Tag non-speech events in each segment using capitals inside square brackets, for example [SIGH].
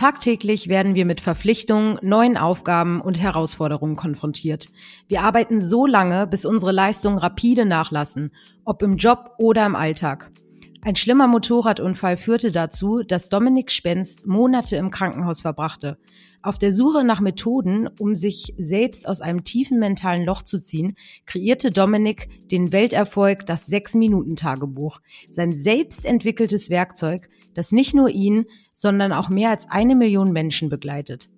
Tagtäglich werden wir mit Verpflichtungen, neuen Aufgaben und Herausforderungen konfrontiert. Wir arbeiten so lange, bis unsere Leistungen rapide nachlassen, ob im Job oder im Alltag. Ein schlimmer Motorradunfall führte dazu, dass Dominik Spenst Monate im Krankenhaus verbrachte. Auf der Suche nach Methoden, um sich selbst aus einem tiefen mentalen Loch zu ziehen, kreierte Dominik den Welterfolg das Sechs-Minuten-Tagebuch. Sein selbst entwickeltes Werkzeug, das nicht nur ihn, sondern auch mehr als eine Million Menschen begleitet.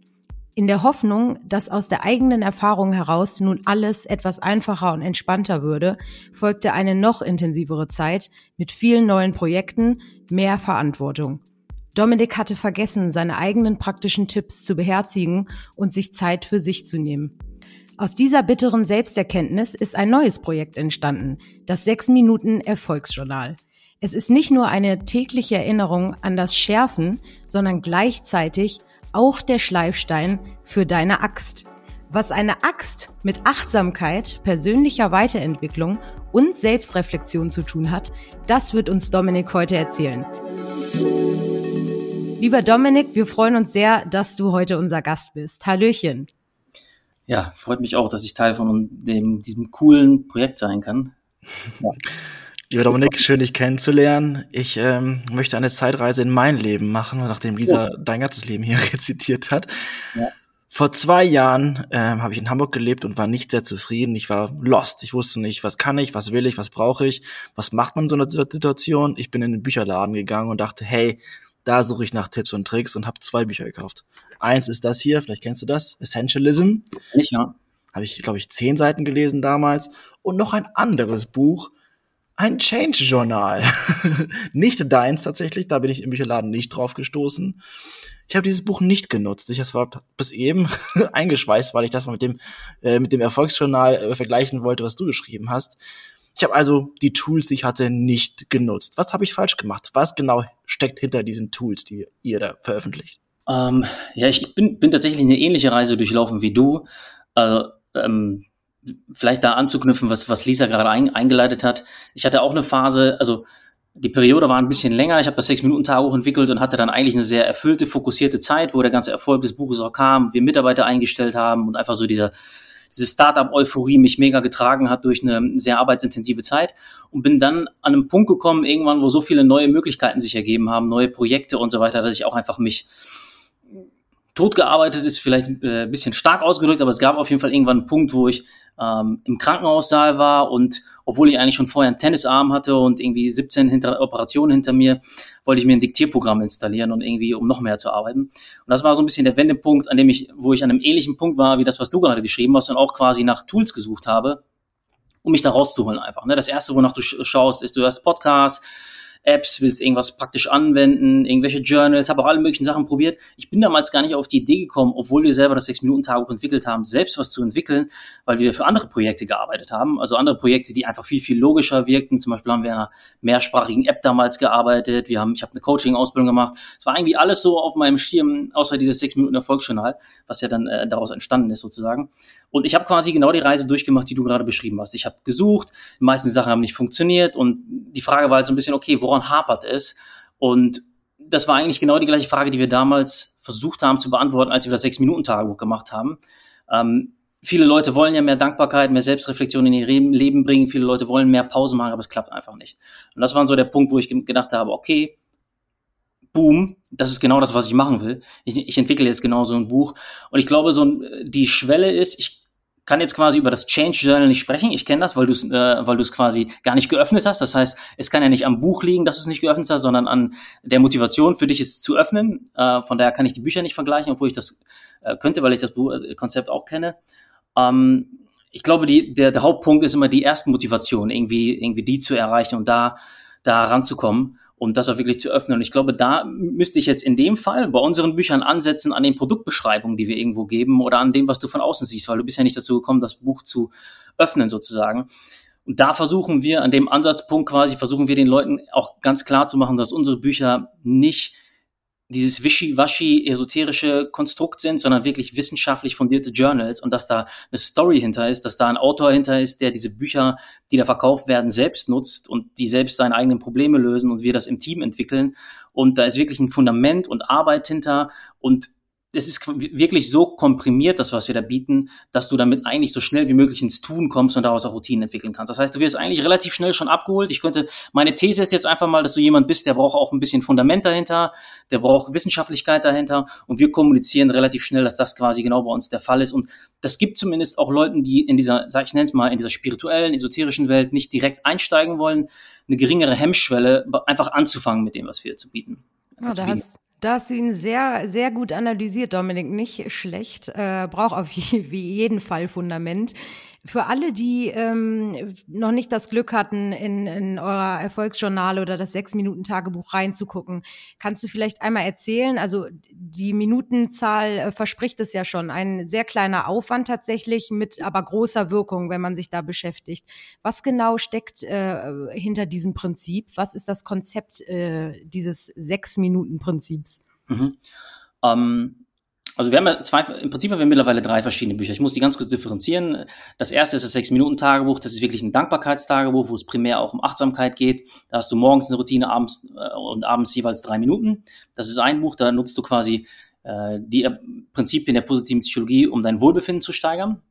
In der Hoffnung, dass aus der eigenen Erfahrung heraus nun alles etwas einfacher und entspannter würde, folgte eine noch intensivere Zeit mit vielen neuen Projekten, mehr Verantwortung. Dominik hatte vergessen, seine eigenen praktischen Tipps zu beherzigen und sich Zeit für sich zu nehmen. Aus dieser bitteren Selbsterkenntnis ist ein neues Projekt entstanden, das 6 Minuten Erfolgsjournal. Es ist nicht nur eine tägliche Erinnerung an das Schärfen, sondern gleichzeitig auch der Schleifstein für deine Axt. Was eine Axt mit Achtsamkeit, persönlicher Weiterentwicklung und Selbstreflexion zu tun hat, das wird uns Dominik heute erzählen. Lieber Dominik, wir freuen uns sehr, dass du heute unser Gast bist. Hallöchen. Ja, freut mich auch, dass ich Teil von dem, diesem coolen Projekt sein kann. Ja. [LAUGHS] Lieber Dominik, schön dich kennenzulernen. Ich ähm, möchte eine Zeitreise in mein Leben machen, nachdem Lisa ja. dein ganzes Leben hier [LAUGHS] rezitiert hat. Ja. Vor zwei Jahren ähm, habe ich in Hamburg gelebt und war nicht sehr zufrieden. Ich war lost. Ich wusste nicht, was kann ich, was will ich, was brauche ich, was macht man in so einer Situation. Ich bin in den Bücherladen gegangen und dachte, hey, da suche ich nach Tipps und Tricks und habe zwei Bücher gekauft. Eins ist das hier, vielleicht kennst du das, Essentialism. Ja. Habe ich, glaube ich, zehn Seiten gelesen damals. Und noch ein anderes Buch, ein Change-Journal. [LAUGHS] nicht deins tatsächlich, da bin ich im Bücherladen nicht drauf gestoßen. Ich habe dieses Buch nicht genutzt. Ich war bis eben [LAUGHS] eingeschweißt, weil ich das mal mit dem, äh, mit dem Erfolgsjournal äh, vergleichen wollte, was du geschrieben hast. Ich habe also die Tools, die ich hatte, nicht genutzt. Was habe ich falsch gemacht? Was genau steckt hinter diesen Tools, die ihr da veröffentlicht? Ähm, ja, ich bin, bin tatsächlich eine ähnliche Reise durchlaufen wie du. Also, ähm, vielleicht da anzuknüpfen, was, was Lisa gerade ein, eingeleitet hat. Ich hatte auch eine Phase, also die Periode war ein bisschen länger. Ich habe das Sechs-Minuten-Tagebuch entwickelt und hatte dann eigentlich eine sehr erfüllte, fokussierte Zeit, wo der ganze Erfolg des Buches auch kam, wir Mitarbeiter eingestellt haben und einfach so dieser, diese Startup-Euphorie mich mega getragen hat durch eine sehr arbeitsintensive Zeit und bin dann an einem Punkt gekommen, irgendwann, wo so viele neue Möglichkeiten sich ergeben haben, neue Projekte und so weiter, dass ich auch einfach mich totgearbeitet ist vielleicht äh, ein bisschen stark ausgedrückt, aber es gab auf jeden Fall irgendwann einen Punkt, wo ich ähm, im Krankenhaussaal war und obwohl ich eigentlich schon vorher einen Tennisarm hatte und irgendwie 17 hinter, Operationen hinter mir, wollte ich mir ein Diktierprogramm installieren und irgendwie, um noch mehr zu arbeiten. Und das war so ein bisschen der Wendepunkt, an dem ich, wo ich an einem ähnlichen Punkt war, wie das, was du gerade geschrieben hast und auch quasi nach Tools gesucht habe, um mich da rauszuholen einfach. Ne? Das erste, wonach du schaust, ist, du hast Podcasts, Apps, willst irgendwas praktisch anwenden, irgendwelche Journals, habe auch alle möglichen Sachen probiert. Ich bin damals gar nicht auf die Idee gekommen, obwohl wir selber das 6-Minuten-Tagebuch entwickelt haben, selbst was zu entwickeln, weil wir für andere Projekte gearbeitet haben. Also andere Projekte, die einfach viel, viel logischer wirkten. Zum Beispiel haben wir in einer mehrsprachigen App damals gearbeitet. Wir haben, ich habe eine Coaching-Ausbildung gemacht. Es war irgendwie alles so auf meinem Schirm, außer dieses 6-Minuten-Erfolgsjournal, was ja dann äh, daraus entstanden ist sozusagen. Und ich habe quasi genau die Reise durchgemacht, die du gerade beschrieben hast. Ich habe gesucht, die meisten Sachen haben nicht funktioniert und die Frage war halt so ein bisschen, okay, woran hapert es? Und das war eigentlich genau die gleiche Frage, die wir damals versucht haben zu beantworten, als wir das Sechs-Minuten-Tagebuch gemacht haben. Ähm, viele Leute wollen ja mehr Dankbarkeit, mehr Selbstreflexion in ihr Leben bringen. Viele Leute wollen mehr Pause machen, aber es klappt einfach nicht. Und das war so der Punkt, wo ich gedacht habe, okay, boom, das ist genau das, was ich machen will. Ich, ich entwickle jetzt genau so ein Buch. Und ich glaube, so die Schwelle ist, ich kann jetzt quasi über das Change Journal nicht sprechen. Ich kenne das, weil du es äh, weil du es quasi gar nicht geöffnet hast. Das heißt, es kann ja nicht am Buch liegen, dass du es nicht geöffnet hast, sondern an der Motivation für dich, es zu öffnen. Äh, von daher kann ich die Bücher nicht vergleichen, obwohl ich das äh, könnte, weil ich das Buch, äh, Konzept auch kenne. Ähm, ich glaube, die, der, der Hauptpunkt ist immer die erste Motivation, irgendwie, irgendwie die zu erreichen und da, da ranzukommen um das auch wirklich zu öffnen. Und ich glaube, da müsste ich jetzt in dem Fall bei unseren Büchern ansetzen an den Produktbeschreibungen, die wir irgendwo geben oder an dem, was du von außen siehst, weil du bist ja nicht dazu gekommen, das Buch zu öffnen sozusagen. Und da versuchen wir, an dem Ansatzpunkt quasi, versuchen wir den Leuten auch ganz klar zu machen, dass unsere Bücher nicht dieses wischi-waschi esoterische Konstrukt sind, sondern wirklich wissenschaftlich fundierte Journals und dass da eine Story hinter ist, dass da ein Autor hinter ist, der diese Bücher, die da verkauft werden, selbst nutzt und die selbst seine eigenen Probleme lösen und wir das im Team entwickeln. Und da ist wirklich ein Fundament und Arbeit hinter und es ist wirklich so komprimiert, das, was wir da bieten, dass du damit eigentlich so schnell wie möglich ins Tun kommst und daraus auch Routinen entwickeln kannst. Das heißt, du wirst eigentlich relativ schnell schon abgeholt. Ich könnte, meine These ist jetzt einfach mal, dass du jemand bist, der braucht auch ein bisschen Fundament dahinter, der braucht Wissenschaftlichkeit dahinter und wir kommunizieren relativ schnell, dass das quasi genau bei uns der Fall ist. Und das gibt zumindest auch Leuten, die in dieser, sag ich nenne es mal, in dieser spirituellen, esoterischen Welt nicht direkt einsteigen wollen, eine geringere Hemmschwelle, einfach anzufangen mit dem, was wir zu bieten. Ja, da hast, da hast du ihn sehr, sehr gut analysiert, Dominik. Nicht schlecht. Äh, braucht auf [LAUGHS] jeden Fall Fundament. Für alle, die ähm, noch nicht das Glück hatten, in, in eurer Erfolgsjournal oder das Sechs-Minuten-Tagebuch reinzugucken, kannst du vielleicht einmal erzählen? Also die Minutenzahl äh, verspricht es ja schon. Ein sehr kleiner Aufwand tatsächlich, mit aber großer Wirkung, wenn man sich da beschäftigt. Was genau steckt äh, hinter diesem Prinzip? Was ist das Konzept äh, dieses Sechs-Minuten-Prinzips? Mhm. Ähm also wir haben ja zwei, im Prinzip haben wir mittlerweile drei verschiedene Bücher. Ich muss die ganz kurz differenzieren. Das erste ist das Sechs-Minuten-Tagebuch. Das ist wirklich ein Dankbarkeitstagebuch, wo es primär auch um Achtsamkeit geht. Da hast du morgens eine Routine, abends äh, und abends jeweils drei Minuten. Das ist ein Buch, da nutzt du quasi äh, die Prinzipien der positiven Psychologie, um dein Wohlbefinden zu steigern.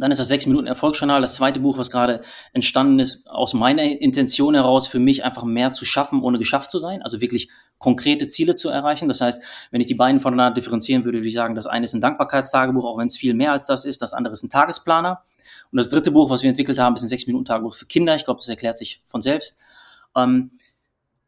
Dann ist das sechs Minuten Erfolgsjournal, das zweite Buch, was gerade entstanden ist, aus meiner Intention heraus für mich einfach mehr zu schaffen, ohne geschafft zu sein. Also wirklich konkrete Ziele zu erreichen. Das heißt, wenn ich die beiden voneinander differenzieren würde, würde ich sagen, das eine ist ein Dankbarkeitstagebuch, auch wenn es viel mehr als das ist. Das andere ist ein Tagesplaner. Und das dritte Buch, was wir entwickelt haben, ist ein sechs Minuten Tagebuch für Kinder. Ich glaube, das erklärt sich von selbst. Ähm,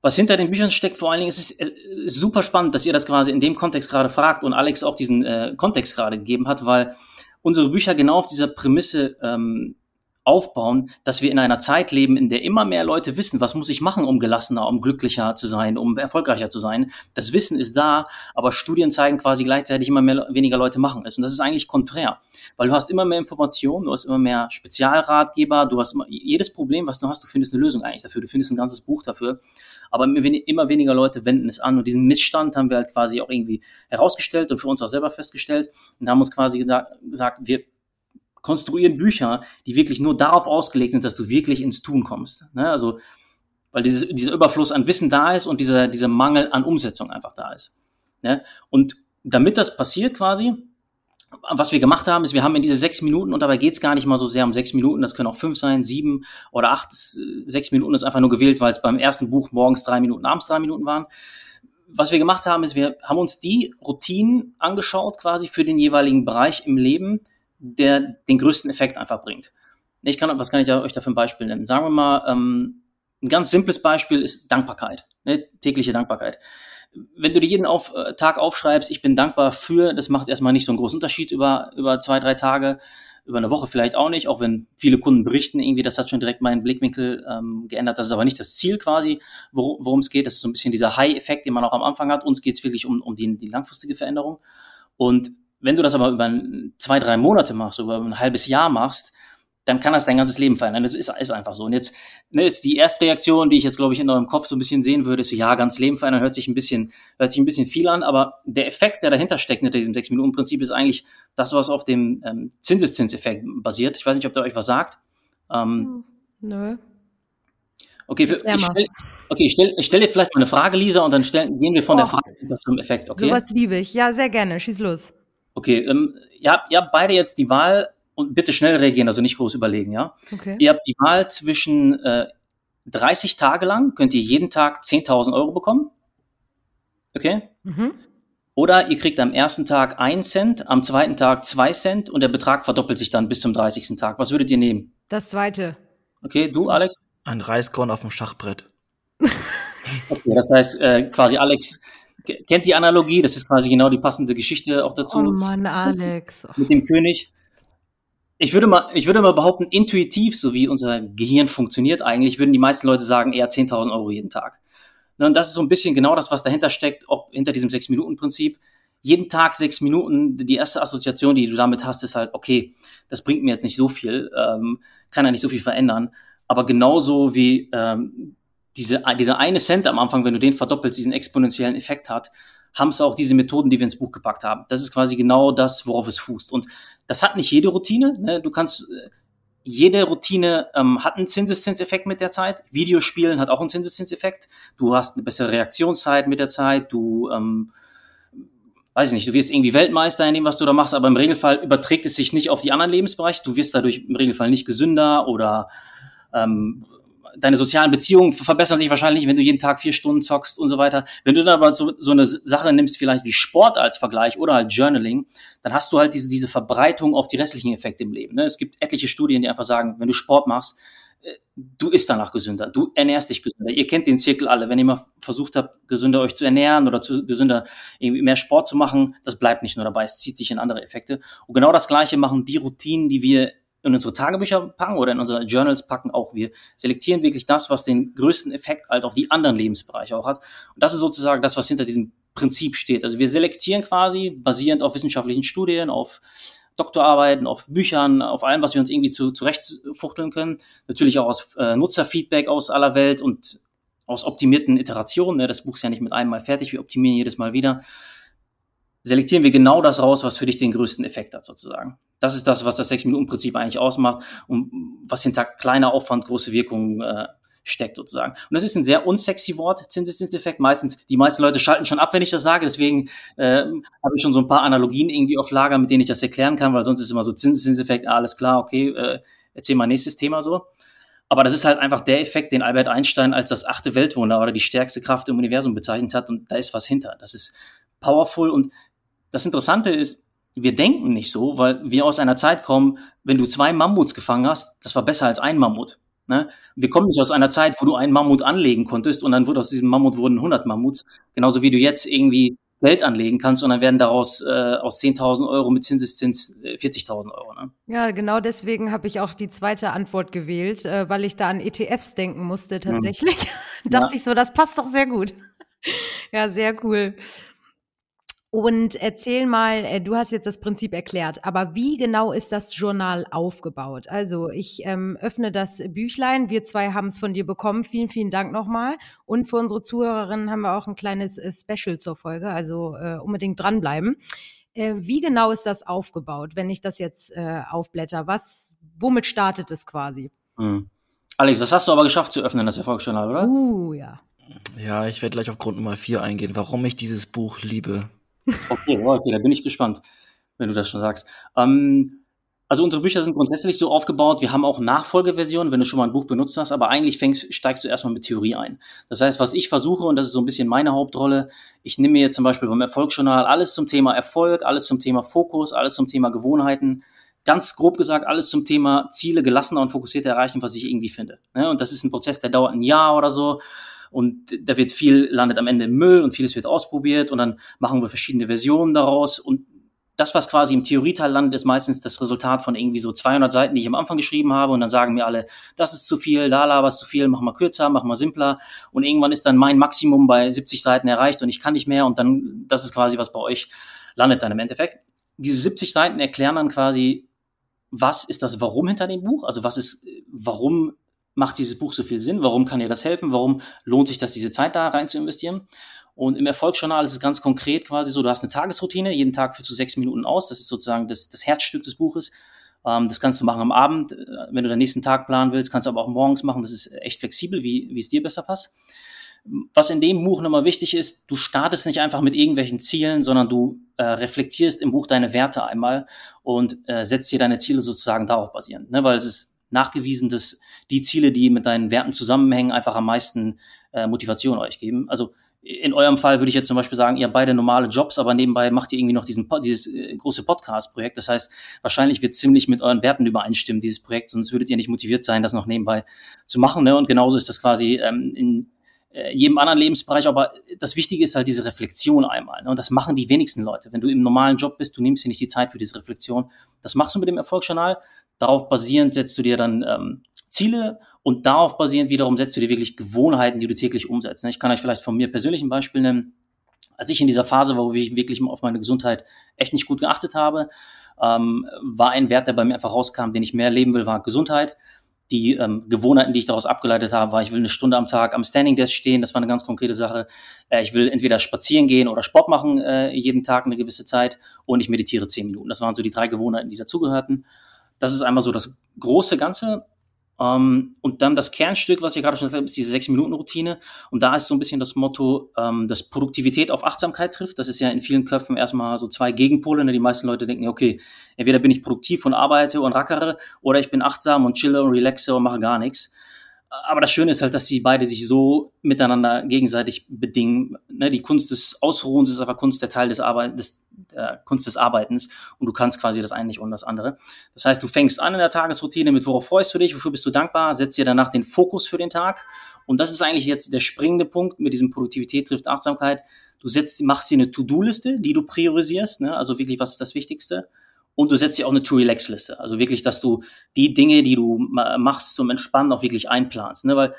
was hinter den Büchern steckt, vor allen Dingen, ist es ist super spannend, dass ihr das quasi in dem Kontext gerade fragt und Alex auch diesen äh, Kontext gerade gegeben hat, weil unsere Bücher genau auf dieser Prämisse ähm, aufbauen, dass wir in einer Zeit leben, in der immer mehr Leute wissen, was muss ich machen, um gelassener, um glücklicher zu sein, um erfolgreicher zu sein. Das Wissen ist da, aber Studien zeigen quasi gleichzeitig immer mehr, weniger Leute machen es. Und das ist eigentlich konträr, weil du hast immer mehr Informationen, du hast immer mehr Spezialratgeber, du hast immer, jedes Problem, was du hast, du findest eine Lösung eigentlich dafür, du findest ein ganzes Buch dafür. Aber immer weniger Leute wenden es an und diesen Missstand haben wir halt quasi auch irgendwie herausgestellt und für uns auch selber festgestellt und haben uns quasi gesagt, wir konstruieren Bücher, die wirklich nur darauf ausgelegt sind, dass du wirklich ins Tun kommst. Ne? Also, weil dieses, dieser Überfluss an Wissen da ist und dieser, dieser Mangel an Umsetzung einfach da ist. Ne? Und damit das passiert quasi, was wir gemacht haben, ist, wir haben in diese sechs Minuten, und dabei geht es gar nicht mal so sehr um sechs Minuten, das können auch fünf sein, sieben oder acht, sechs Minuten ist einfach nur gewählt, weil es beim ersten Buch morgens drei Minuten, abends drei Minuten waren. Was wir gemacht haben, ist, wir haben uns die Routinen angeschaut, quasi für den jeweiligen Bereich im Leben, der den größten Effekt einfach bringt. Ich kann, was kann ich euch da für ein Beispiel nennen? Sagen wir mal, ähm, ein ganz simples Beispiel ist Dankbarkeit, ne? tägliche Dankbarkeit. Wenn du dir jeden auf, äh, Tag aufschreibst, ich bin dankbar für, das macht erstmal nicht so einen großen Unterschied über, über zwei, drei Tage, über eine Woche vielleicht auch nicht, auch wenn viele Kunden berichten, irgendwie, das hat schon direkt meinen Blickwinkel ähm, geändert. Das ist aber nicht das Ziel quasi, wor worum es geht. Das ist so ein bisschen dieser High-Effekt, den man auch am Anfang hat. Uns geht es wirklich um, um die, die langfristige Veränderung. Und wenn du das aber über zwei, drei Monate machst, über ein halbes Jahr machst, dann kann das dein ganzes Leben verändern. Das ist, ist einfach so. Und jetzt ne, ist die erste Reaktion, die ich jetzt, glaube ich, in eurem Kopf so ein bisschen sehen würde, ist so, ja, ganz Leben verändern, hört sich ein bisschen, hört sich ein bisschen viel an, aber der Effekt, der dahinter steckt hinter diesem Sechs-Minuten-Prinzip, ist eigentlich das, was auf dem ähm, Zinseszinseffekt basiert. Ich weiß nicht, ob der euch was sagt. Ähm, hm, Nö. Okay, für, ich stell, okay, ich stelle stell dir vielleicht mal eine Frage, Lisa, und dann stell, gehen wir von oh. der Frage zum Effekt. Okay? Sowas liebe ich. Ja, sehr gerne. Schieß los. Okay, ähm, ihr, habt, ihr habt beide jetzt die Wahl und bitte schnell reagieren, also nicht groß überlegen, ja? Okay. Ihr habt die Wahl zwischen äh, 30 Tage lang, könnt ihr jeden Tag 10.000 Euro bekommen. Okay? Mhm. Oder ihr kriegt am ersten Tag 1 Cent, am zweiten Tag 2 Cent und der Betrag verdoppelt sich dann bis zum 30. Tag. Was würdet ihr nehmen? Das zweite. Okay, du, Alex? Ein Reiskorn auf dem Schachbrett. [LAUGHS] okay, das heißt äh, quasi Alex kennt die Analogie, das ist quasi genau die passende Geschichte auch dazu. Oh Mann, Alex. Mit dem König. Ich würde mal, ich würde mal behaupten, intuitiv, so wie unser Gehirn funktioniert eigentlich, würden die meisten Leute sagen, eher 10.000 Euro jeden Tag. Und das ist so ein bisschen genau das, was dahinter steckt, auch hinter diesem Sechs-Minuten-Prinzip. Jeden Tag sechs Minuten, die erste Assoziation, die du damit hast, ist halt, okay, das bringt mir jetzt nicht so viel, ähm, kann ja nicht so viel verändern. Aber genauso wie ähm, diese, dieser eine Cent am Anfang, wenn du den verdoppelst, diesen exponentiellen Effekt hat, haben es auch diese Methoden, die wir ins Buch gepackt haben. Das ist quasi genau das, worauf es fußt. Und das hat nicht jede Routine. Ne? Du kannst, äh, jede Routine ähm, hat einen Zinseszinseffekt mit der Zeit. Videospielen hat auch einen Zinseszinseffekt. Du hast eine bessere Reaktionszeit mit der Zeit. Du, ähm, weiß ich nicht, du wirst irgendwie Weltmeister in dem, was du da machst, aber im Regelfall überträgt es sich nicht auf die anderen Lebensbereiche. Du wirst dadurch im Regelfall nicht gesünder oder ähm, deine sozialen Beziehungen verbessern sich wahrscheinlich, wenn du jeden Tag vier Stunden zockst und so weiter. Wenn du dann aber so, so eine Sache nimmst, vielleicht wie Sport als Vergleich oder halt Journaling, dann hast du halt diese, diese Verbreitung auf die restlichen Effekte im Leben. Ne? Es gibt etliche Studien, die einfach sagen, wenn du Sport machst, äh, du isst danach gesünder, du ernährst dich gesünder. Ihr kennt den Zirkel alle. Wenn ihr mal versucht habt, gesünder euch zu ernähren oder zu, gesünder irgendwie mehr Sport zu machen, das bleibt nicht nur dabei, es zieht sich in andere Effekte. Und genau das Gleiche machen die Routinen, die wir in unsere Tagebücher packen oder in unsere Journals packen, auch wir selektieren wirklich das, was den größten Effekt halt auf die anderen Lebensbereiche auch hat. Und das ist sozusagen das, was hinter diesem Prinzip steht. Also wir selektieren quasi basierend auf wissenschaftlichen Studien, auf Doktorarbeiten, auf Büchern, auf allem, was wir uns irgendwie zu, zurechtfuchteln können. Natürlich auch aus äh, Nutzerfeedback aus aller Welt und aus optimierten Iterationen. Ne? Das Buch ist ja nicht mit einem Mal fertig, wir optimieren jedes Mal wieder selektieren wir genau das raus, was für dich den größten Effekt hat, sozusagen. Das ist das, was das Sechs-Minuten-Prinzip eigentlich ausmacht und was hinter kleiner Aufwand große Wirkung äh, steckt, sozusagen. Und das ist ein sehr unsexy Wort, Zinseszinseffekt. Meistens, die meisten Leute schalten schon ab, wenn ich das sage. Deswegen äh, habe ich schon so ein paar Analogien irgendwie auf Lager, mit denen ich das erklären kann, weil sonst ist immer so Zinseszinseffekt, ah, alles klar, okay, äh, erzähl mal nächstes Thema so. Aber das ist halt einfach der Effekt, den Albert Einstein als das achte Weltwunder oder die stärkste Kraft im Universum bezeichnet hat. Und da ist was hinter. Das ist powerful und das Interessante ist, wir denken nicht so, weil wir aus einer Zeit kommen, wenn du zwei Mammuts gefangen hast, das war besser als ein Mammut. Ne? Wir kommen nicht aus einer Zeit, wo du einen Mammut anlegen konntest und dann wurde aus diesem Mammut wurden 100 Mammuts. Genauso wie du jetzt irgendwie Geld anlegen kannst und dann werden daraus äh, aus 10.000 Euro mit Zinseszins äh, 40.000 Euro. Ne? Ja, genau deswegen habe ich auch die zweite Antwort gewählt, äh, weil ich da an ETFs denken musste tatsächlich. [LAUGHS] Hm. Dachte ja. ich so, das passt doch sehr gut. [LAUGHS] ja, sehr cool. Und erzähl mal, äh, du hast jetzt das Prinzip erklärt, aber wie genau ist das Journal aufgebaut? Also ich ähm, öffne das Büchlein, wir zwei haben es von dir bekommen, vielen, vielen Dank nochmal. Und für unsere Zuhörerinnen haben wir auch ein kleines äh, Special zur Folge, also äh, unbedingt dranbleiben. Äh, wie genau ist das aufgebaut, wenn ich das jetzt äh, aufblätter? Was, womit startet es quasi? Hm. Alex, das hast du aber geschafft zu öffnen, das Erfolgsjournal, oder? Uh, ja. Ja, ich werde gleich auf Grund Nummer vier eingehen, warum ich dieses Buch liebe. Okay, okay, da bin ich gespannt, wenn du das schon sagst. Ähm, also unsere Bücher sind grundsätzlich so aufgebaut, wir haben auch Nachfolgeversionen, wenn du schon mal ein Buch benutzt hast, aber eigentlich fängst, steigst du erstmal mit Theorie ein. Das heißt, was ich versuche, und das ist so ein bisschen meine Hauptrolle, ich nehme mir zum Beispiel beim Erfolgsjournal alles zum Thema Erfolg, alles zum Thema Fokus, alles zum Thema Gewohnheiten, ganz grob gesagt, alles zum Thema Ziele gelassener und fokussierter erreichen, was ich irgendwie finde. Ne, und das ist ein Prozess, der dauert ein Jahr oder so und da wird viel, landet am Ende im Müll und vieles wird ausprobiert und dann machen wir verschiedene Versionen daraus und das, was quasi im Theorieteil landet, ist meistens das Resultat von irgendwie so 200 Seiten, die ich am Anfang geschrieben habe. Und dann sagen mir alle, das ist zu viel, da laberst zu viel, mach mal kürzer, mach mal simpler. Und irgendwann ist dann mein Maximum bei 70 Seiten erreicht und ich kann nicht mehr. Und dann, das ist quasi, was bei euch landet dann im Endeffekt. Diese 70 Seiten erklären dann quasi, was ist das Warum hinter dem Buch? Also was ist, warum macht dieses Buch so viel Sinn? Warum kann dir das helfen? Warum lohnt sich das, diese Zeit da rein zu investieren? Und im Erfolgsjournal ist es ganz konkret quasi so, du hast eine Tagesroutine, jeden Tag führst du sechs Minuten aus, das ist sozusagen das, das Herzstück des Buches. Ähm, das kannst du machen am Abend, äh, wenn du den nächsten Tag planen willst, kannst du aber auch morgens machen, das ist echt flexibel, wie, wie es dir besser passt. Was in dem Buch nochmal wichtig ist, du startest nicht einfach mit irgendwelchen Zielen, sondern du äh, reflektierst im Buch deine Werte einmal und äh, setzt dir deine Ziele sozusagen darauf basierend. Ne? Weil es ist nachgewiesen, dass die Ziele, die mit deinen Werten zusammenhängen, einfach am meisten äh, Motivation euch geben. Also in eurem Fall würde ich jetzt zum Beispiel sagen, ihr habt beide normale Jobs, aber nebenbei macht ihr irgendwie noch diesen, dieses äh, große Podcast-Projekt. Das heißt, wahrscheinlich wird ziemlich mit euren Werten übereinstimmen, dieses Projekt, sonst würdet ihr nicht motiviert sein, das noch nebenbei zu machen. Ne? Und genauso ist das quasi ähm, in äh, jedem anderen Lebensbereich. Aber das Wichtige ist halt diese Reflexion einmal. Ne? Und das machen die wenigsten Leute. Wenn du im normalen Job bist, du nimmst dir nicht die Zeit für diese Reflexion. Das machst du mit dem Erfolgsjournal. Darauf basierend setzt du dir dann ähm, Ziele und darauf basierend wiederum setzt du dir wirklich Gewohnheiten, die du täglich umsetzt. Ich kann euch vielleicht von mir persönlich ein Beispiel nennen. Als ich in dieser Phase war, wo ich wirklich auf meine Gesundheit echt nicht gut geachtet habe, ähm, war ein Wert, der bei mir einfach rauskam, den ich mehr leben will, war Gesundheit. die ähm, Gewohnheiten, die ich daraus abgeleitet habe, war, ich will eine Stunde am Tag am Standing Desk stehen, das war eine ganz konkrete Sache. Äh, ich will entweder spazieren gehen oder Sport machen äh, jeden Tag eine gewisse Zeit und ich meditiere zehn Minuten. Das waren so die drei Gewohnheiten, die dazugehörten. Das ist einmal so das große Ganze. Ähm, und dann das Kernstück, was ich gerade schon gesagt habe, ist diese Sechs-Minuten-Routine. Und da ist so ein bisschen das Motto, ähm, dass Produktivität auf Achtsamkeit trifft. Das ist ja in vielen Köpfen erstmal so zwei Gegenpole. Ne? Die meisten Leute denken, okay, entweder bin ich produktiv und arbeite und rackere, oder ich bin achtsam und chille und relaxe und mache gar nichts. Aber das Schöne ist halt, dass sie beide sich so miteinander gegenseitig bedingen. Ne? Die Kunst des Ausruhens ist einfach Kunst der Teil des, Arbeit des äh, Kunst des Arbeitens und du kannst quasi das eine nicht und das andere. Das heißt, du fängst an in der Tagesroutine mit worauf freust du dich, wofür bist du dankbar, setzt dir danach den Fokus für den Tag und das ist eigentlich jetzt der springende Punkt mit diesem Produktivität trifft Achtsamkeit. Du setzt, machst dir eine To-Do-Liste, die du priorisierst, ne? also wirklich, was ist das Wichtigste und du setzt dir auch eine To-Relax-Liste. Also wirklich, dass du die Dinge, die du machst zum Entspannen, auch wirklich einplanst. Ne? Weil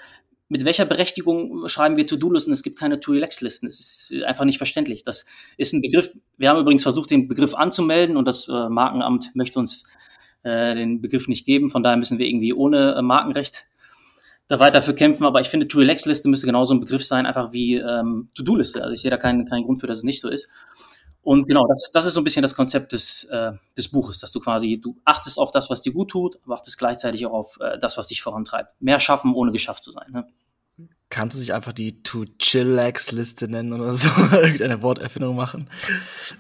mit welcher Berechtigung schreiben wir To-Do-Listen? Es gibt keine To-Relax-Listen. Es ist einfach nicht verständlich. Das ist ein Begriff. Wir haben übrigens versucht, den Begriff anzumelden und das äh, Markenamt möchte uns äh, den Begriff nicht geben. Von daher müssen wir irgendwie ohne äh, Markenrecht da weiter für kämpfen. Aber ich finde, To-Relax-Liste müsste genauso ein Begriff sein, einfach wie ähm, To-Do-Liste. Also ich sehe da keinen, keinen Grund für, dass es nicht so ist. Und genau, das, das ist so ein bisschen das Konzept des, äh, des Buches, dass du quasi, du achtest auf das, was dir gut tut, aber achtest gleichzeitig auch auf äh, das, was dich vorantreibt. Mehr schaffen, ohne geschafft zu sein. Ne? Kannst du sich einfach die To-Chillax-Liste nennen oder so, [LAUGHS] irgendeine Worterfindung machen?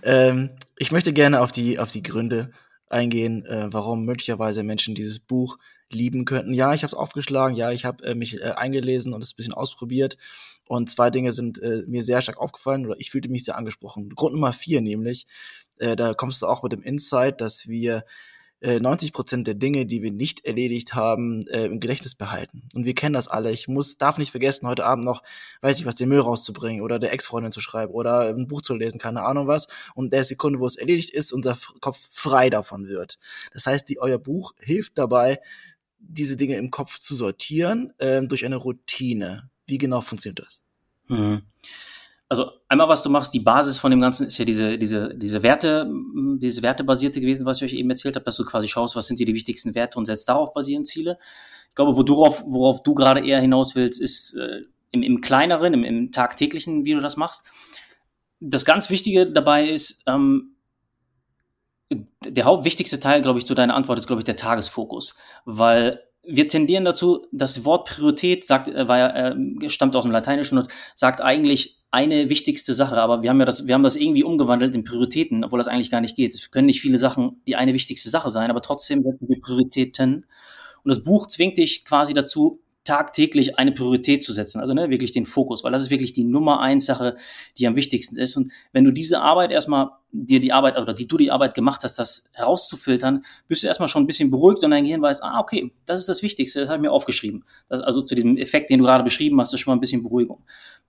Ähm, ich möchte gerne auf die, auf die Gründe eingehen, äh, warum möglicherweise Menschen dieses Buch lieben könnten. Ja, ich habe es aufgeschlagen, ja, ich habe äh, mich äh, eingelesen und es ein bisschen ausprobiert. Und zwei Dinge sind äh, mir sehr stark aufgefallen oder ich fühlte mich sehr angesprochen. Grund Nummer vier nämlich, äh, da kommst du auch mit dem Insight, dass wir äh, 90 Prozent der Dinge, die wir nicht erledigt haben, äh, im Gedächtnis behalten. Und wir kennen das alle. Ich muss, darf nicht vergessen, heute Abend noch, weiß ich was, den Müll rauszubringen oder der Ex-Freundin zu schreiben oder ein Buch zu lesen, keine Ahnung was. Und der Sekunde, wo es erledigt ist, unser Kopf frei davon wird. Das heißt, die, euer Buch hilft dabei, diese Dinge im Kopf zu sortieren äh, durch eine Routine. Wie genau funktioniert das? Mhm. Also einmal, was du machst, die Basis von dem Ganzen ist ja diese, diese, diese Werte, diese Wertebasierte gewesen, was ich euch eben erzählt habe, dass du quasi schaust, was sind dir die wichtigsten Werte und setzt darauf basierend Ziele. Ich glaube, worauf, worauf du gerade eher hinaus willst, ist äh, im, im kleineren, im, im tagtäglichen, wie du das machst. Das ganz Wichtige dabei ist, ähm, der hauptwichtigste Teil, glaube ich, zu deiner Antwort ist, glaube ich, der Tagesfokus. Weil wir tendieren dazu, das Wort Priorität sagt, äh, war äh, stammt aus dem Lateinischen und sagt eigentlich eine wichtigste Sache, aber wir haben ja das, wir haben das irgendwie umgewandelt in Prioritäten, obwohl das eigentlich gar nicht geht. Es können nicht viele Sachen die eine wichtigste Sache sein, aber trotzdem setzen wir Prioritäten. Und das Buch zwingt dich quasi dazu, tagtäglich eine Priorität zu setzen, also ne, wirklich den Fokus, weil das ist wirklich die Nummer eins Sache, die am wichtigsten ist. Und wenn du diese Arbeit erstmal dir die Arbeit oder die du die Arbeit gemacht hast, das herauszufiltern, bist du erstmal schon ein bisschen beruhigt und dein Gehirn weiß, ah, okay, das ist das Wichtigste, das habe ich mir aufgeschrieben. Das, also zu diesem Effekt, den du gerade beschrieben hast, ist schon mal ein bisschen Beruhigung.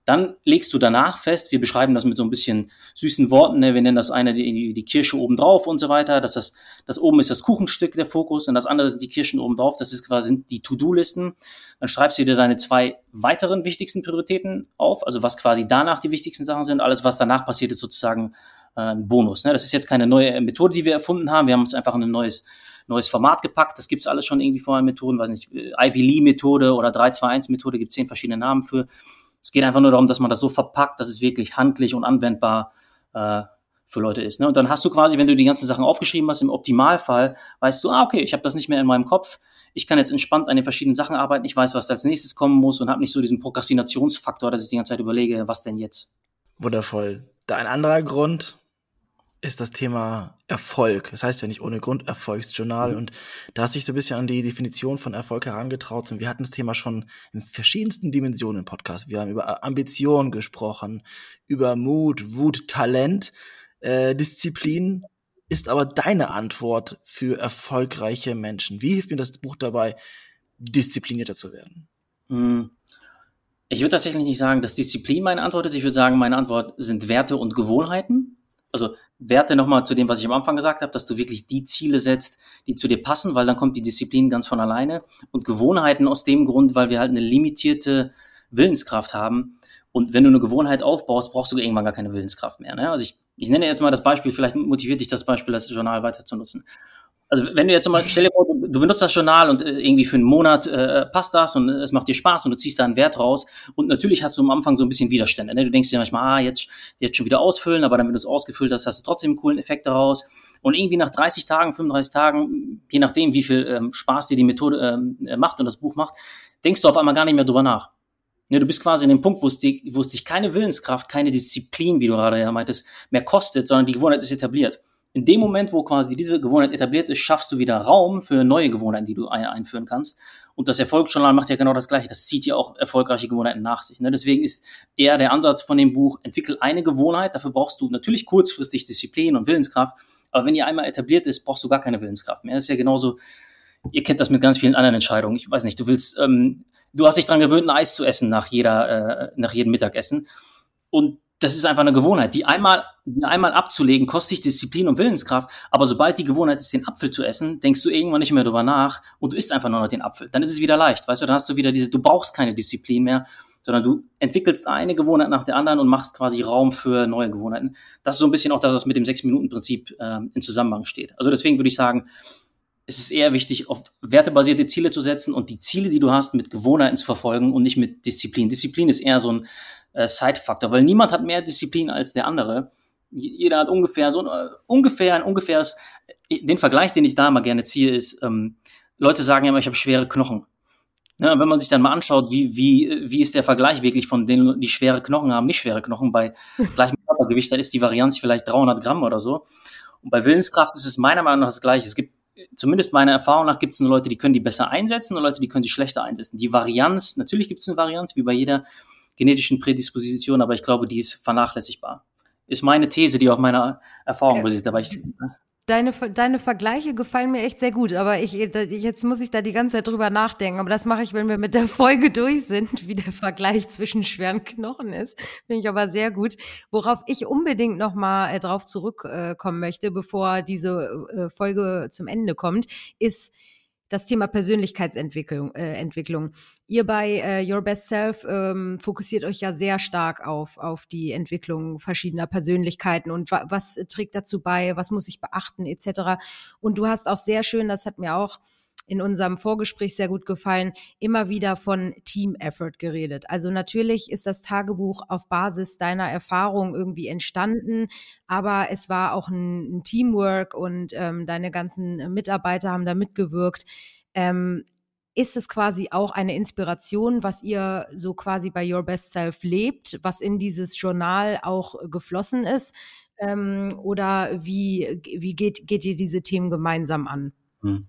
Dann legst du danach fest, wir beschreiben das mit so ein bisschen süßen Worten, ne? wir nennen das eine die, die Kirsche oben drauf und so weiter. Das, das, das oben ist das Kuchenstück der Fokus und das andere sind die Kirschen oben drauf. Das ist quasi die To-Do-Listen. Dann schreibst du dir deine zwei weiteren wichtigsten Prioritäten auf, also was quasi danach die wichtigsten Sachen sind. Alles, was danach passiert, ist sozusagen äh, ein Bonus. Ne? Das ist jetzt keine neue Methode, die wir erfunden haben. Wir haben uns einfach ein neues neues Format gepackt. Das gibt's alles schon irgendwie vorher Methoden, weiß nicht, Ivy Lee Methode oder 321 Methode, gibt zehn verschiedene Namen für. Es geht einfach nur darum, dass man das so verpackt, dass es wirklich handlich und anwendbar äh, für Leute ist. Ne? Und dann hast du quasi, wenn du die ganzen Sachen aufgeschrieben hast, im Optimalfall, weißt du, ah, okay, ich habe das nicht mehr in meinem Kopf. Ich kann jetzt entspannt an den verschiedenen Sachen arbeiten. Ich weiß, was als nächstes kommen muss und habe nicht so diesen Prokrastinationsfaktor, dass ich die ganze Zeit überlege, was denn jetzt. Wundervoll. Da ein anderer Grund, ist das Thema Erfolg. Das heißt ja nicht ohne Grund Erfolgsjournal. Mhm. Und da hast du dich so ein bisschen an die Definition von Erfolg herangetraut. Und wir hatten das Thema schon in verschiedensten Dimensionen im Podcast. Wir haben über Ambition gesprochen, über Mut, Wut, Talent, äh, Disziplin. Ist aber deine Antwort für erfolgreiche Menschen? Wie hilft mir das Buch dabei, disziplinierter zu werden? Mhm. Ich würde tatsächlich nicht sagen, dass Disziplin meine Antwort ist. Ich würde sagen, meine Antwort sind Werte und Gewohnheiten. Also Werte nochmal zu dem, was ich am Anfang gesagt habe, dass du wirklich die Ziele setzt, die zu dir passen, weil dann kommt die Disziplin ganz von alleine. Und Gewohnheiten aus dem Grund, weil wir halt eine limitierte Willenskraft haben. Und wenn du eine Gewohnheit aufbaust, brauchst du irgendwann gar keine Willenskraft mehr. Ne? Also ich, ich nenne jetzt mal das Beispiel, vielleicht motiviert dich das Beispiel, das Journal weiter zu nutzen. Also wenn du jetzt mal, stell dir vor, du, benutzt das Journal und äh, irgendwie für einen Monat äh, passt das und es macht dir Spaß und du ziehst da einen Wert raus und natürlich hast du am Anfang so ein bisschen Widerstände. Ne? Du denkst dir manchmal, ah, jetzt, jetzt schon wieder ausfüllen, aber dann, wenn du es ausgefüllt hast, hast du trotzdem einen coolen Effekt daraus. Und irgendwie nach 30 Tagen, 35 Tagen, je nachdem, wie viel ähm, Spaß dir die Methode ähm, äh, macht und das Buch macht, denkst du auf einmal gar nicht mehr drüber nach. Ja, du bist quasi in dem Punkt, wo es, die, wo es dich keine Willenskraft, keine Disziplin, wie du gerade ja meintest, mehr kostet, sondern die Gewohnheit ist etabliert in dem Moment, wo quasi diese Gewohnheit etabliert ist, schaffst du wieder Raum für neue Gewohnheiten, die du einführen kannst. Und das Erfolgsjournal macht ja genau das Gleiche. Das zieht ja auch erfolgreiche Gewohnheiten nach sich. Ne? Deswegen ist eher der Ansatz von dem Buch, entwickel eine Gewohnheit. Dafür brauchst du natürlich kurzfristig Disziplin und Willenskraft. Aber wenn die einmal etabliert ist, brauchst du gar keine Willenskraft mehr. Das ist ja genauso, ihr kennt das mit ganz vielen anderen Entscheidungen. Ich weiß nicht, du willst, ähm, du hast dich dran gewöhnt, ein Eis zu essen nach jeder, äh, nach jedem Mittagessen. Und das ist einfach eine Gewohnheit. Die einmal, die einmal abzulegen, kostet sich Disziplin und Willenskraft. Aber sobald die Gewohnheit ist, den Apfel zu essen, denkst du irgendwann nicht mehr drüber nach und du isst einfach nur noch den Apfel. Dann ist es wieder leicht. Weißt du, dann hast du wieder diese, du brauchst keine Disziplin mehr, sondern du entwickelst eine Gewohnheit nach der anderen und machst quasi Raum für neue Gewohnheiten. Das ist so ein bisschen auch das, was mit dem Sechs-Minuten-Prinzip äh, in Zusammenhang steht. Also deswegen würde ich sagen, es ist eher wichtig, auf wertebasierte Ziele zu setzen und die Ziele, die du hast, mit Gewohnheiten zu verfolgen und nicht mit Disziplin. Disziplin ist eher so ein äh, Side-Faktor, weil niemand hat mehr Disziplin als der andere. Jeder hat ungefähr so äh, ungefähr ein ungefähres, äh, den Vergleich, den ich da mal gerne ziehe, ist, ähm, Leute sagen ja immer, ich habe schwere Knochen. Ja, wenn man sich dann mal anschaut, wie, wie, wie ist der Vergleich wirklich von denen, die schwere Knochen haben, nicht schwere Knochen, bei [LAUGHS] gleichem Körpergewicht, dann ist die Varianz vielleicht 300 Gramm oder so. Und bei Willenskraft ist es meiner Meinung nach das Gleiche. Es gibt, zumindest meiner Erfahrung nach, gibt es Leute, die können die besser einsetzen und Leute, die können sie schlechter einsetzen. Die Varianz, natürlich gibt es eine Varianz, wie bei jeder genetischen Prädisposition, aber ich glaube, die ist vernachlässigbar. Ist meine These, die auf meiner Erfahrung basiert. Aber ich, Deine, deine Vergleiche gefallen mir echt sehr gut, aber ich, jetzt muss ich da die ganze Zeit drüber nachdenken. Aber das mache ich, wenn wir mit der Folge durch sind, [LAUGHS] wie der Vergleich zwischen schweren Knochen ist. Finde ich aber sehr gut. Worauf ich unbedingt nochmal äh, drauf zurückkommen äh, möchte, bevor diese äh, Folge zum Ende kommt, ist, das Thema Persönlichkeitsentwicklung. Äh, Entwicklung. Ihr bei äh, Your Best Self ähm, fokussiert euch ja sehr stark auf, auf die Entwicklung verschiedener Persönlichkeiten und wa was trägt dazu bei, was muss ich beachten etc. Und du hast auch sehr schön, das hat mir auch in unserem Vorgespräch sehr gut gefallen, immer wieder von Team Effort geredet. Also natürlich ist das Tagebuch auf Basis deiner Erfahrung irgendwie entstanden, aber es war auch ein, ein Teamwork und ähm, deine ganzen Mitarbeiter haben da mitgewirkt. Ähm, ist es quasi auch eine Inspiration, was ihr so quasi bei Your Best Self lebt, was in dieses Journal auch geflossen ist? Ähm, oder wie, wie geht, geht ihr diese Themen gemeinsam an? Hm.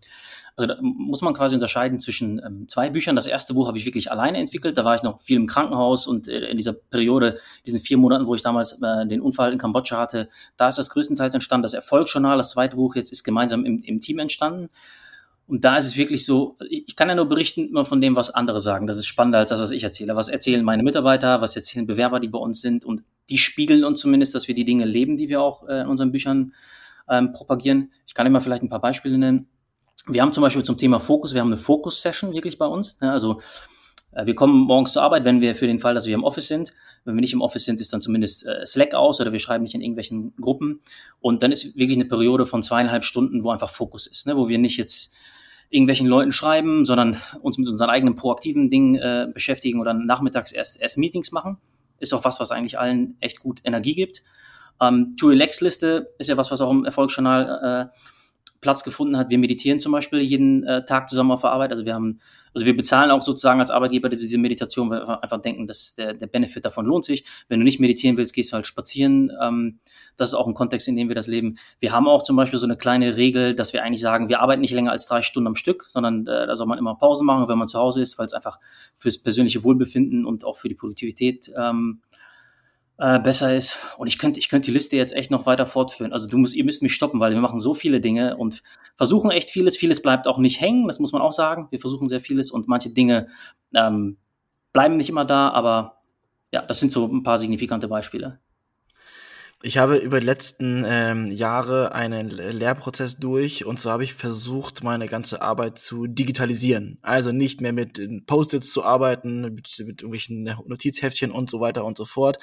Also da muss man quasi unterscheiden zwischen ähm, zwei Büchern. Das erste Buch habe ich wirklich alleine entwickelt. Da war ich noch viel im Krankenhaus und äh, in dieser Periode, diesen vier Monaten, wo ich damals äh, den Unfall in Kambodscha hatte, da ist das größtenteils entstanden. Das Erfolgsjournal, das zweite Buch jetzt ist gemeinsam im, im Team entstanden. Und da ist es wirklich so, ich kann ja nur berichten immer von dem, was andere sagen. Das ist spannender als das, was ich erzähle. Was erzählen meine Mitarbeiter, was erzählen Bewerber, die bei uns sind. Und die spiegeln uns zumindest, dass wir die Dinge leben, die wir auch äh, in unseren Büchern ähm, propagieren. Ich kann immer vielleicht ein paar Beispiele nennen. Wir haben zum Beispiel zum Thema Fokus, wir haben eine Fokus-Session wirklich bei uns. Ne? Also äh, wir kommen morgens zur Arbeit, wenn wir für den Fall, dass wir im Office sind. Wenn wir nicht im Office sind, ist dann zumindest äh, Slack aus oder wir schreiben nicht in irgendwelchen Gruppen. Und dann ist wirklich eine Periode von zweieinhalb Stunden, wo einfach Fokus ist, ne? wo wir nicht jetzt irgendwelchen Leuten schreiben, sondern uns mit unseren eigenen proaktiven Dingen äh, beschäftigen oder nachmittags erst, erst Meetings machen. Ist auch was, was eigentlich allen echt gut Energie gibt. Ähm, To-Relax-Liste ist ja was, was auch im Erfolgsjournal äh, Platz gefunden hat. Wir meditieren zum Beispiel jeden äh, Tag zusammen auf der Arbeit. Also wir haben, also wir bezahlen auch sozusagen als Arbeitgeber diese Meditation, weil wir einfach denken, dass der, der Benefit davon lohnt sich. Wenn du nicht meditieren willst, gehst du halt spazieren. Ähm, das ist auch ein Kontext, in dem wir das leben. Wir haben auch zum Beispiel so eine kleine Regel, dass wir eigentlich sagen, wir arbeiten nicht länger als drei Stunden am Stück, sondern äh, da soll man immer Pause machen, wenn man zu Hause ist, weil es einfach fürs persönliche Wohlbefinden und auch für die Produktivität ähm, äh, besser ist. Und ich könnte, ich könnte die Liste jetzt echt noch weiter fortführen. Also du musst, ihr müsst mich stoppen, weil wir machen so viele Dinge und versuchen echt vieles. Vieles bleibt auch nicht hängen, das muss man auch sagen. Wir versuchen sehr vieles und manche Dinge ähm, bleiben nicht immer da, aber ja, das sind so ein paar signifikante Beispiele. Ich habe über die letzten ähm, Jahre einen Lehrprozess durch und so habe ich versucht, meine ganze Arbeit zu digitalisieren. Also nicht mehr mit Post-its zu arbeiten, mit, mit, irgendwelchen Notizheftchen und so weiter und so fort.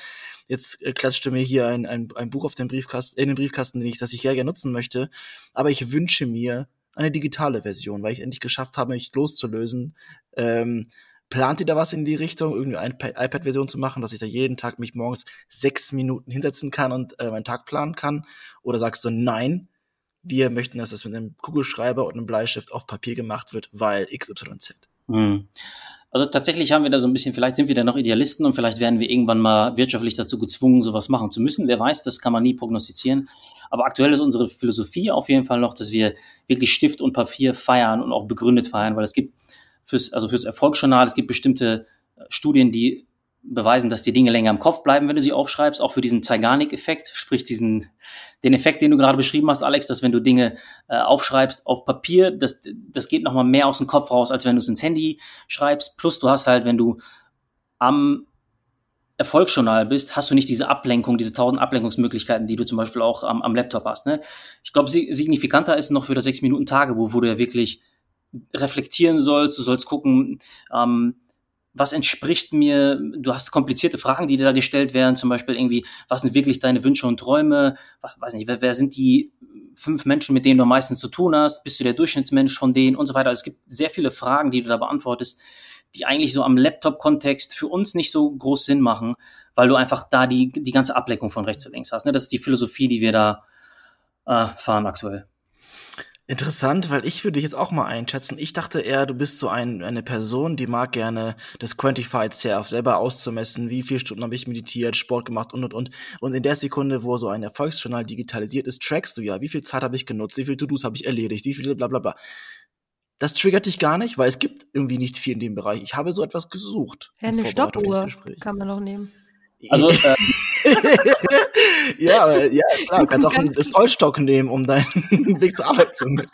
Jetzt äh, klatschte mir hier ein, ein, ein Buch auf den Briefkasten, in den Briefkasten, den ich, das ich sehr gerne nutzen möchte. Aber ich wünsche mir, eine digitale Version, weil ich endlich geschafft habe, mich loszulösen. Ähm, plant ihr da was in die Richtung, irgendwie eine iPad-Version zu machen, dass ich da jeden Tag mich morgens sechs Minuten hinsetzen kann und äh, meinen Tag planen kann? Oder sagst du, nein, wir möchten, dass das mit einem Kugelschreiber und einem Bleistift auf Papier gemacht wird, weil XYZ? Hm. Also tatsächlich haben wir da so ein bisschen, vielleicht sind wir da noch Idealisten und vielleicht werden wir irgendwann mal wirtschaftlich dazu gezwungen, sowas machen zu müssen. Wer weiß, das kann man nie prognostizieren. Aber aktuell ist unsere Philosophie auf jeden Fall noch, dass wir wirklich Stift und Papier feiern und auch begründet feiern, weil es gibt fürs, also fürs Erfolgsjournal, es gibt bestimmte Studien, die beweisen, dass die Dinge länger im Kopf bleiben, wenn du sie aufschreibst, auch für diesen Zeigarnik-Effekt, sprich diesen, den Effekt, den du gerade beschrieben hast, Alex, dass wenn du Dinge äh, aufschreibst auf Papier, das, das geht nochmal mehr aus dem Kopf raus, als wenn du es ins Handy schreibst. Plus du hast halt, wenn du am Erfolgsjournal bist, hast du nicht diese Ablenkung, diese tausend Ablenkungsmöglichkeiten, die du zum Beispiel auch am, am Laptop hast. Ne? Ich glaube, signifikanter ist noch für das sechs Minuten Tagebuch, wo du ja wirklich reflektieren sollst, du sollst gucken, ähm, was entspricht mir, du hast komplizierte Fragen, die dir da gestellt werden, zum Beispiel irgendwie, was sind wirklich deine Wünsche und Träume, was, weiß nicht, wer, wer sind die fünf Menschen, mit denen du am meisten zu tun hast, bist du der Durchschnittsmensch von denen und so weiter. Also es gibt sehr viele Fragen, die du da beantwortest, die eigentlich so am Laptop-Kontext für uns nicht so groß Sinn machen, weil du einfach da die, die ganze Ableckung von rechts und links hast. Ne? Das ist die Philosophie, die wir da äh, fahren aktuell. Interessant, weil ich würde dich jetzt auch mal einschätzen. Ich dachte eher, du bist so ein, eine Person, die mag gerne das Quantified Self selber auszumessen, wie viele Stunden habe ich meditiert, Sport gemacht und und und. Und in der Sekunde, wo so ein Erfolgsjournal digitalisiert ist, trackst du ja, wie viel Zeit habe ich genutzt, wie viele To-Dos habe ich erledigt, wie viele bla bla bla. Das triggert dich gar nicht, weil es gibt irgendwie nicht viel in dem Bereich. Ich habe so etwas gesucht. Ja, eine Stoppuhr kann man noch nehmen. Also, [LAUGHS] äh, [LAUGHS] ja, ja, klar, du kannst auch einen Vollstock nehmen, um deinen [LAUGHS] Weg zur Arbeit zu messen.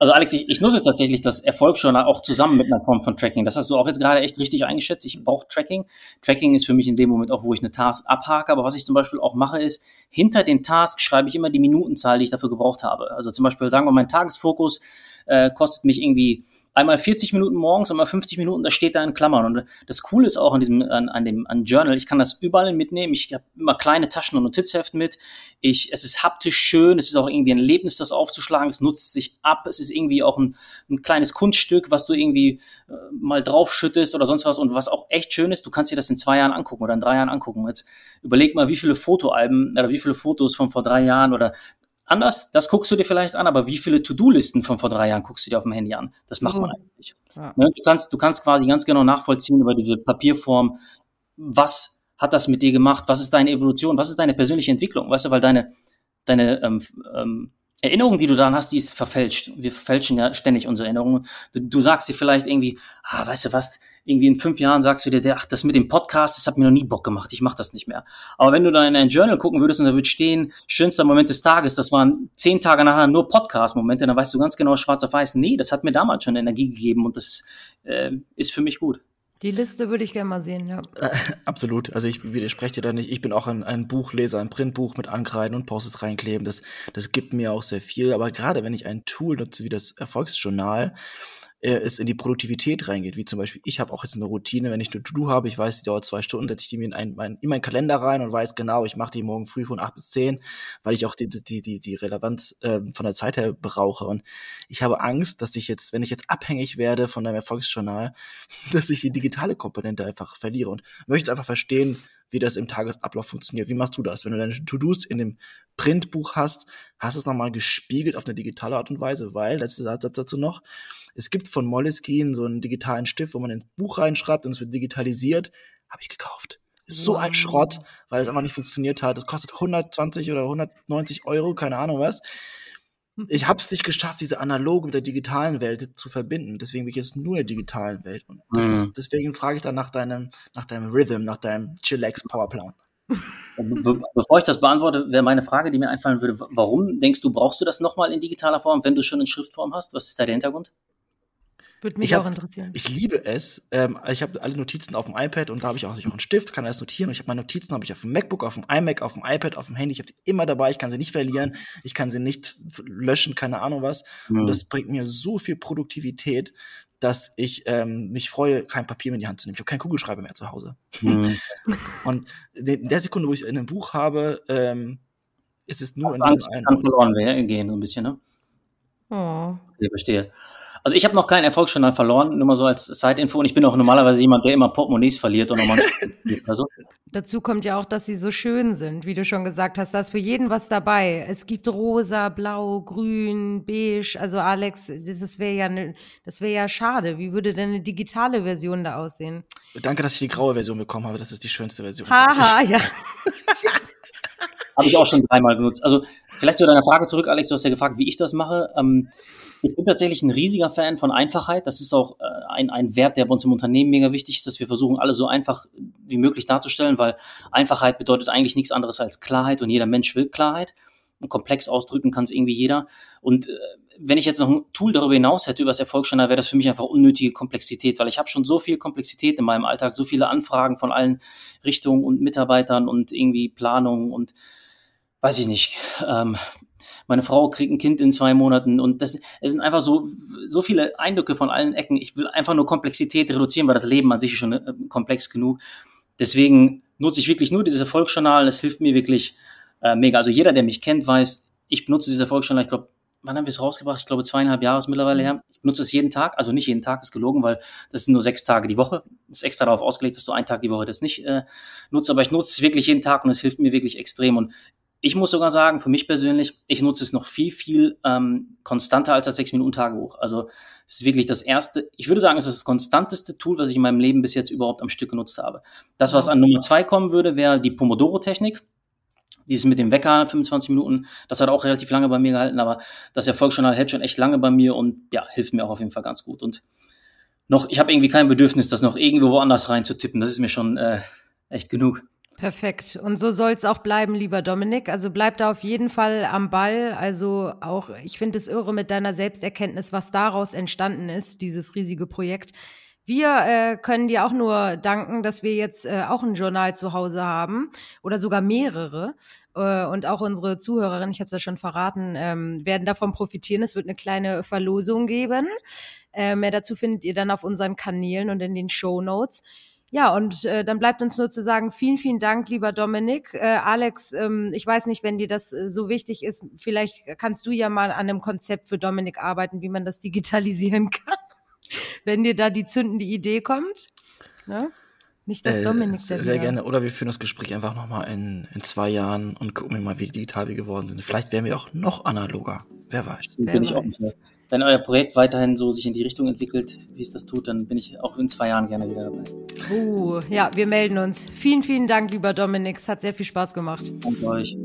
Also Alex, ich, ich nutze tatsächlich das Erfolgsjournal auch zusammen mit einer Form von Tracking. Das hast du auch jetzt gerade echt richtig eingeschätzt. Ich brauche Tracking. Tracking ist für mich in dem Moment auch, wo ich eine Task abhake. Aber was ich zum Beispiel auch mache, ist, hinter den Task schreibe ich immer die Minutenzahl, die ich dafür gebraucht habe. Also zum Beispiel sagen wir, mein Tagesfokus äh, kostet mich irgendwie einmal 40 Minuten morgens, einmal 50 Minuten, das steht da in Klammern. Und das Coole ist auch an diesem, an, an dem an Journal, ich kann das überall mitnehmen. Ich habe immer kleine Taschen und Notizheften mit. Ich, es ist haptisch schön, es ist auch irgendwie ein Erlebnis, das aufzuschlagen. Es nutzt sich ab. Es ist irgendwie auch ein, ein kleines Kunststück, was du irgendwie äh, mal draufschüttest oder sonst was. Und was auch echt schön ist, du kannst dir das in zwei Jahren angucken oder in drei Jahren angucken. Jetzt überleg mal, wie viele Fotoalben oder wie viele Fotos von vor drei Jahren oder anders, das guckst du dir vielleicht an, aber wie viele To-Do-Listen von vor drei Jahren guckst du dir auf dem Handy an? Das macht man eigentlich. Ja. Ne, du, kannst, du kannst quasi ganz genau nachvollziehen über diese Papierform, was hat das mit dir gemacht, was ist deine Evolution, was ist deine persönliche Entwicklung, weißt du, weil deine, deine ähm, ähm, Erinnerung, die du dann hast, die ist verfälscht. Wir verfälschen ja ständig unsere Erinnerungen. Du, du sagst dir vielleicht irgendwie, ah, weißt du was, irgendwie in fünf Jahren sagst du dir, ach, das mit dem Podcast, das hat mir noch nie Bock gemacht, ich mach das nicht mehr. Aber wenn du dann in ein Journal gucken würdest und da würde stehen, schönster Moment des Tages, das waren zehn Tage nachher nur Podcast-Momente, dann weißt du ganz genau schwarz auf weiß, nee, das hat mir damals schon Energie gegeben und das äh, ist für mich gut. Die Liste würde ich gerne mal sehen, ja. Äh, absolut. Also ich widerspreche dir da nicht. Ich bin auch ein, ein Buchleser, ein Printbuch mit Ankreiden und Posts reinkleben. Das, das gibt mir auch sehr viel. Aber gerade wenn ich ein Tool nutze wie das Erfolgsjournal, äh, es in die Produktivität reingeht. Wie zum Beispiel, ich habe auch jetzt eine Routine, wenn ich eine To-Do habe, ich weiß, die dauert zwei Stunden, setze ich die mir in, ein, mein, in meinen Kalender rein und weiß genau, ich mache die morgen früh von acht bis zehn, weil ich auch die, die, die, die Relevanz äh, von der Zeit her brauche. Und ich habe Angst, dass ich jetzt, wenn ich jetzt abhängig werde von deinem Erfolgsjournal, [LAUGHS] dass ich die digitale Komponente einfach verliere und möchte einfach verstehen, wie das im Tagesablauf funktioniert. Wie machst du das? Wenn du deine To-Dos in dem Printbuch hast, hast du es nochmal gespiegelt auf eine digitale Art und Weise, weil, letzter Satz dazu noch, es gibt von Moleskine so einen digitalen Stift, wo man ins Buch reinschreibt und es wird digitalisiert. Habe ich gekauft. Ist so ein Schrott, weil es einfach nicht funktioniert hat. Es kostet 120 oder 190 Euro, keine Ahnung was. Ich habe es nicht geschafft, diese analoge mit der digitalen Welt zu verbinden. Deswegen bin ich jetzt nur in der digitalen Welt. Und mhm. ist, deswegen frage ich dann nach deinem, nach deinem Rhythm, nach deinem Chillax Powerplan. Be bevor ich das beantworte, wäre meine Frage, die mir einfallen würde, warum denkst du, brauchst du das nochmal in digitaler Form, wenn du schon in Schriftform hast? Was ist da der Hintergrund? Würde mich hab, auch interessieren. Ich liebe es. Ähm, ich habe alle Notizen auf dem iPad und da habe ich auch, auch einen Stift, kann alles notieren. Und ich habe meine Notizen habe ich auf dem MacBook, auf dem iMac, auf dem iPad, auf dem Handy. Ich habe die immer dabei. Ich kann sie nicht verlieren. Ich kann sie nicht löschen, keine Ahnung was. Mhm. Und das bringt mir so viel Produktivität, dass ich ähm, mich freue, kein Papier mehr in die Hand zu nehmen. Ich habe keinen Kugelschreiber mehr zu Hause. Mhm. [LAUGHS] und in der Sekunde, wo ich es in einem Buch habe, ähm, ist es nur in diesem einen. kann verloren gehen, so ein bisschen, ne? Oh. Ich verstehe. Also ich habe noch keinen Erfolgsjournal verloren, nur mal so als Side-Info. Und ich bin auch normalerweise jemand, der immer Portemonnaies verliert und nochmal also. Dazu kommt ja auch, dass sie so schön sind, wie du schon gesagt hast. Da ist für jeden was dabei. Es gibt rosa, blau, grün, beige. Also Alex, das wäre ja, ne, das wäre ja schade. Wie würde denn eine digitale Version da aussehen? Danke, dass ich die graue Version bekommen habe. Das ist die schönste Version. Haha, [LAUGHS] ja. habe ich auch schon dreimal benutzt. Also vielleicht zu deiner Frage zurück, Alex. Du hast ja gefragt, wie ich das mache. Ähm, ich bin tatsächlich ein riesiger Fan von Einfachheit. Das ist auch äh, ein, ein Wert, der bei uns im Unternehmen mega wichtig ist, dass wir versuchen, alles so einfach wie möglich darzustellen, weil Einfachheit bedeutet eigentlich nichts anderes als Klarheit und jeder Mensch will Klarheit. Und komplex ausdrücken kann es irgendwie jeder. Und äh, wenn ich jetzt noch ein Tool darüber hinaus hätte, über das Erfolgsstandard, wäre das für mich einfach unnötige Komplexität, weil ich habe schon so viel Komplexität in meinem Alltag, so viele Anfragen von allen Richtungen und Mitarbeitern und irgendwie Planungen und weiß ich nicht, ähm, meine Frau kriegt ein Kind in zwei Monaten und das, es sind einfach so, so viele Eindrücke von allen Ecken. Ich will einfach nur Komplexität reduzieren, weil das Leben an sich ist schon äh, komplex genug. Deswegen nutze ich wirklich nur dieses Erfolgsjournal. Das hilft mir wirklich äh, mega. Also jeder, der mich kennt, weiß, ich benutze dieses Erfolgsjournal, ich glaube, wann haben wir es rausgebracht? Ich glaube, zweieinhalb Jahre ist mittlerweile her. Ich benutze es jeden Tag, also nicht jeden Tag, ist gelogen, weil das sind nur sechs Tage die Woche. Das ist extra darauf ausgelegt, dass du einen Tag die Woche das nicht äh, nutzt, aber ich nutze es wirklich jeden Tag und es hilft mir wirklich extrem. Und ich muss sogar sagen, für mich persönlich, ich nutze es noch viel, viel ähm, konstanter als das 6-Minuten-Tagebuch. Also es ist wirklich das erste, ich würde sagen, es ist das konstanteste Tool, was ich in meinem Leben bis jetzt überhaupt am Stück genutzt habe. Das, was an Nummer zwei kommen würde, wäre die Pomodoro-Technik. Dieses mit dem Wecker, 25 Minuten, das hat auch relativ lange bei mir gehalten, aber das Erfolgsjournal hält schon echt lange bei mir und ja, hilft mir auch auf jeden Fall ganz gut. Und noch, ich habe irgendwie kein Bedürfnis, das noch irgendwo woanders reinzutippen. Das ist mir schon äh, echt genug. Perfekt. Und so soll es auch bleiben, lieber Dominik. Also bleib da auf jeden Fall am Ball. Also auch, ich finde es irre mit deiner Selbsterkenntnis, was daraus entstanden ist, dieses riesige Projekt. Wir äh, können dir auch nur danken, dass wir jetzt äh, auch ein Journal zu Hause haben oder sogar mehrere. Äh, und auch unsere Zuhörerinnen, ich habe es ja schon verraten, ähm, werden davon profitieren. Es wird eine kleine Verlosung geben. Äh, mehr dazu findet ihr dann auf unseren Kanälen und in den Show Notes. Ja, und äh, dann bleibt uns nur zu sagen, vielen, vielen Dank, lieber Dominik. Äh, Alex, ähm, ich weiß nicht, wenn dir das äh, so wichtig ist, vielleicht kannst du ja mal an einem Konzept für Dominik arbeiten, wie man das digitalisieren [LAUGHS] kann. wenn dir da die zündende Idee kommt. Ne? Nicht, dass äh, Dominik Sehr, sehr gerne. Oder wir führen das Gespräch einfach nochmal in, in zwei Jahren und gucken mal, wie digital wir geworden sind. Vielleicht werden wir auch noch analoger. Wer weiß. Wer Bin weiß. Wenn euer Projekt weiterhin so sich in die Richtung entwickelt, wie es das tut, dann bin ich auch in zwei Jahren gerne wieder dabei. Uh, ja, wir melden uns. Vielen, vielen Dank, lieber Dominik. Es hat sehr viel Spaß gemacht. Danke euch.